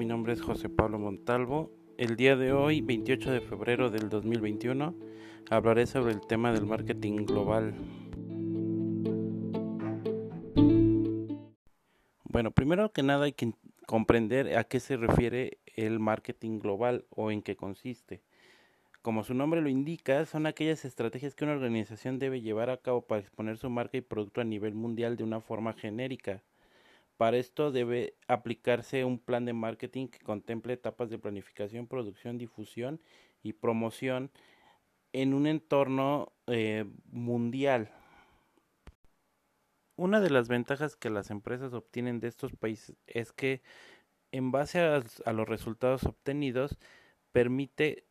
es José Pablo Montalvo. El día de hoy, 28 de febrero del 2021, hablaré sobre el tema del marketing global. Bueno, primero que nada hay que comprender a qué se refiere el marketing global o en qué consiste. Como su nombre lo indica, son aquellas estrategias que una organización debe llevar a cabo para exponer su marca y producto a nivel mundial de una forma genérica para esto debe aplicarse un plan de marketing que contemple etapas de planificación, producción, difusión y promoción en un entorno eh, mundial. Una de las ventajas que las empresas obtienen de estos países es que en base a, a los resultados obtenidos permite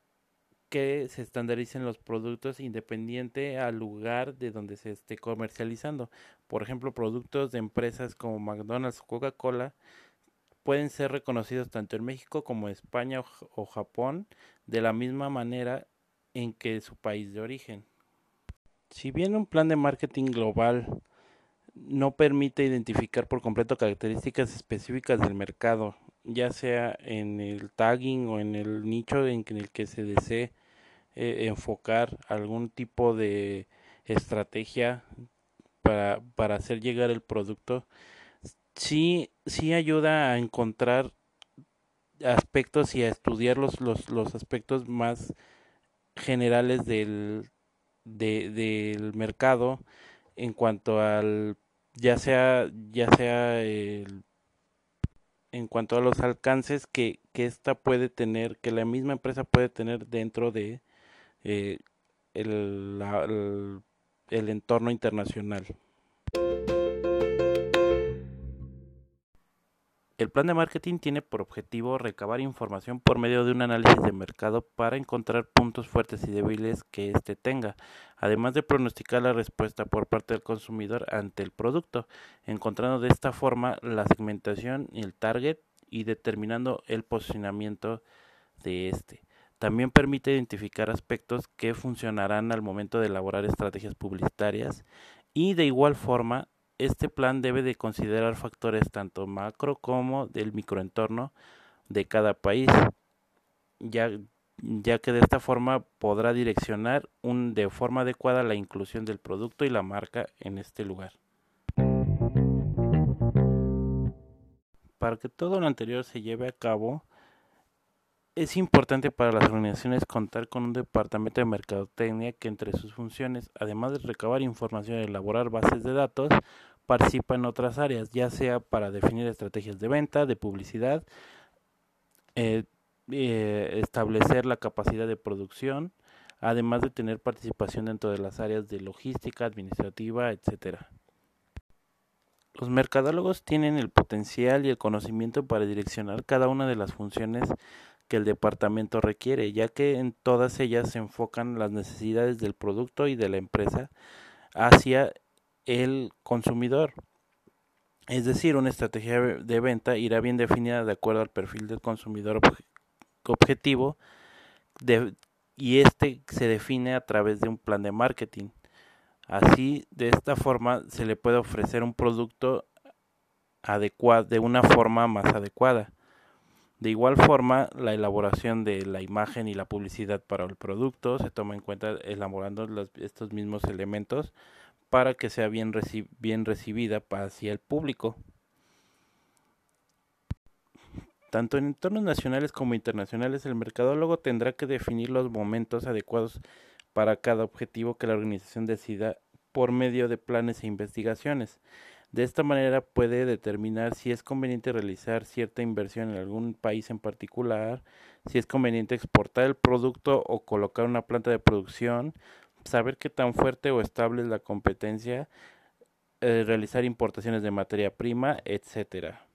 que se estandaricen los productos independiente al lugar de donde se esté comercializando. Por ejemplo, productos de empresas como McDonald's o Coca-Cola pueden ser reconocidos tanto en México como en España o, Japón de la misma manera en que su país de origen. Si bien un plan de marketing global no permite identificar por completo características específicas del mercado, ya sea en el tagging o en el nicho en el que se desee eh, enfocar algún tipo de estrategia para, para hacer llegar el producto, sí, sí ayuda a encontrar aspectos y a estudiar los, los, los aspectos más generales del, del mercado en cuanto al ya sea ya sea el, en cuanto a los alcances que, que esta puede tener que la misma empresa puede tener dentro de eh, el, el entorno internacional. El plan de marketing tiene por objetivo recabar información por medio de un análisis de mercado para encontrar puntos fuertes y débiles que éste tenga, además de pronosticar la respuesta por parte del consumidor ante el producto, encontrando de esta forma la segmentación y el target y determinando el posicionamiento de este. También permite identificar aspectos que funcionarán al momento de elaborar estrategias publicitarias y de igual forma este plan debe de considerar factores tanto macro como del microentorno de cada país, ya, que de esta forma podrá direccionar de forma adecuada la inclusión del producto y la marca en este lugar. Para que todo lo anterior se lleve a cabo, es importante para las organizaciones contar con un departamento de mercadotecnia que entre sus funciones, además de recabar información y elaborar bases de datos, participa en otras áreas, ya sea para definir estrategias de venta, de publicidad, eh, eh, establecer la capacidad de producción, además de tener participación dentro de las áreas de logística, administrativa, etcétera. Los mercadólogos tienen el potencial y el conocimiento para direccionar cada una de las funciones que el departamento requiere, ya que en todas ellas se enfocan las necesidades del producto y de la empresa hacia el consumidor. Es decir, una estrategia de venta irá bien definida de acuerdo al perfil del consumidor objetivo y este se define a través de un plan de marketing. Así, de esta forma, se le puede ofrecer un producto adecuado, de una forma más adecuada. De igual forma, la elaboración de la imagen y la publicidad para el producto se toma en cuenta elaborando estos mismos elementos para que sea bien, recibida hacia el público. Tanto en entornos nacionales como internacionales, el mercadólogo tendrá que definir los momentos adecuados para cada objetivo que la organización decida por medio de planes e investigaciones. De esta manera puede determinar si es conveniente realizar cierta inversión en algún país en particular, si es conveniente exportar el producto o colocar una planta de producción, saber qué tan fuerte o estable es la competencia, eh, realizar importaciones de materia prima, etcétera.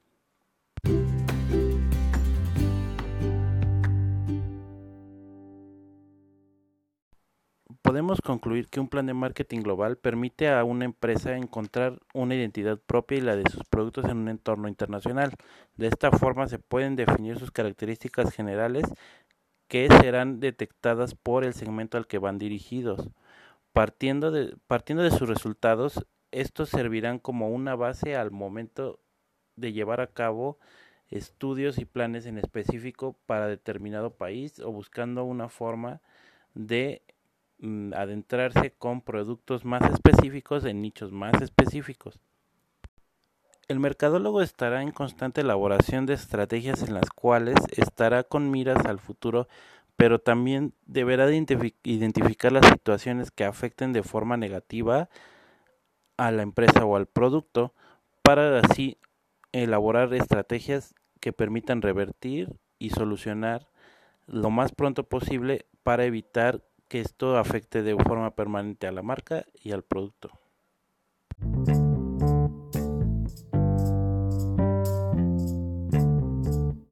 podemos concluir que un plan de marketing global permite a una empresa encontrar una identidad propia y la de sus productos en un entorno internacional. De esta forma se pueden definir sus características generales que serán detectadas por el segmento al que van dirigidos. Partiendo de, sus resultados, estos servirán como una base al momento de llevar a cabo estudios y planes en específico para determinado país o buscando una forma de mm, adentrarse con productos más específicos en nichos más específicos. El mercadólogo estará en constante elaboración de estrategias en las cuales estará con miras al futuro, pero también deberá identificar las situaciones que afecten de forma negativa a la empresa o al producto para así elaborar estrategias que permitan revertir y solucionar lo más pronto posible para evitar que esto afecte de forma permanente a la marca y al producto.